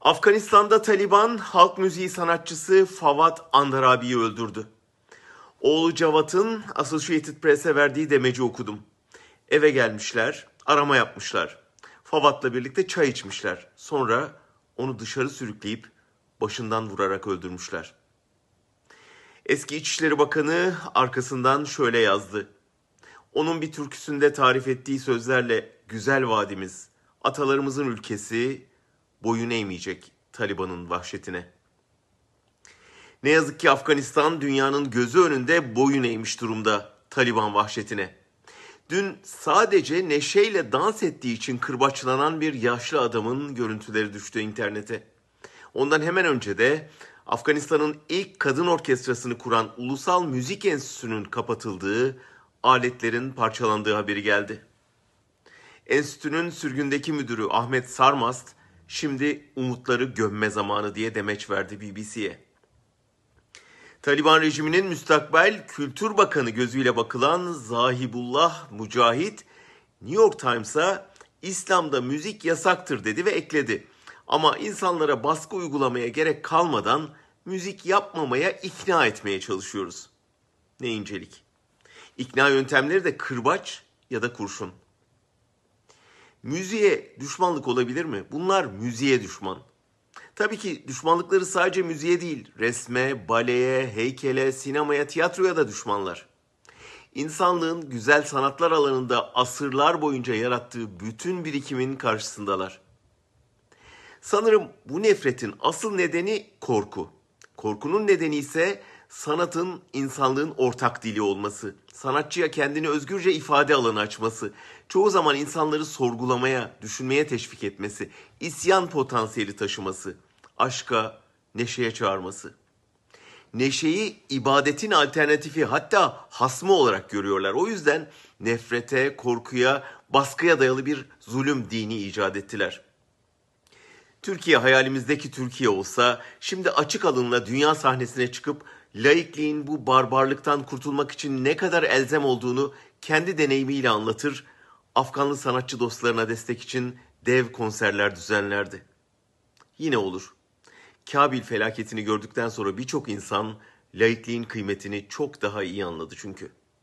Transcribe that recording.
Afganistan'da Taliban halk müziği sanatçısı Fawad Andarabi'yi öldürdü. Oğlu Cavat'ın Associated Press'e verdiği demeci okudum. Eve gelmişler, arama yapmışlar. Fawat'la birlikte çay içmişler. Sonra onu dışarı sürükleyip başından vurarak öldürmüşler. Eski İçişleri Bakanı arkasından şöyle yazdı. Onun bir türküsünde tarif ettiği sözlerle güzel vadimiz, atalarımızın ülkesi boyun eğmeyecek Taliban'ın vahşetine. Ne yazık ki Afganistan dünyanın gözü önünde boyun eğmiş durumda Taliban vahşetine. Dün sadece neşeyle dans ettiği için kırbaçlanan bir yaşlı adamın görüntüleri düştü internete. Ondan hemen önce de Afganistan'ın ilk kadın orkestrasını kuran Ulusal Müzik Enstitüsü'nün kapatıldığı, aletlerin parçalandığı haberi geldi. Enstitünün sürgündeki müdürü Ahmet Sarmast, şimdi umutları gömme zamanı diye demeç verdi BBC'ye. Taliban rejiminin müstakbel Kültür Bakanı gözüyle bakılan Zahibullah Mücahit, New York Times'a İslam'da müzik yasaktır dedi ve ekledi. Ama insanlara baskı uygulamaya gerek kalmadan müzik yapmamaya ikna etmeye çalışıyoruz. Ne incelik. İkna yöntemleri de kırbaç ya da kurşun. Müziğe düşmanlık olabilir mi? Bunlar müziğe düşman. Tabii ki düşmanlıkları sadece müziğe değil, resme, baleye, heykele, sinemaya, tiyatroya da düşmanlar. İnsanlığın güzel sanatlar alanında asırlar boyunca yarattığı bütün birikimin karşısındalar. Sanırım bu nefretin asıl nedeni korku. Korkunun nedeni ise sanatın insanlığın ortak dili olması, sanatçıya kendini özgürce ifade alanı açması, çoğu zaman insanları sorgulamaya, düşünmeye teşvik etmesi, isyan potansiyeli taşıması, aşka, neşeye çağırması. Neşeyi ibadetin alternatifi hatta hasmı olarak görüyorlar. O yüzden nefrete, korkuya, baskıya dayalı bir zulüm dini icat ettiler.'' Türkiye hayalimizdeki Türkiye olsa şimdi açık alınla dünya sahnesine çıkıp laikliğin bu barbarlıktan kurtulmak için ne kadar elzem olduğunu kendi deneyimiyle anlatır, Afganlı sanatçı dostlarına destek için dev konserler düzenlerdi. Yine olur. Kabil felaketini gördükten sonra birçok insan laikliğin kıymetini çok daha iyi anladı çünkü.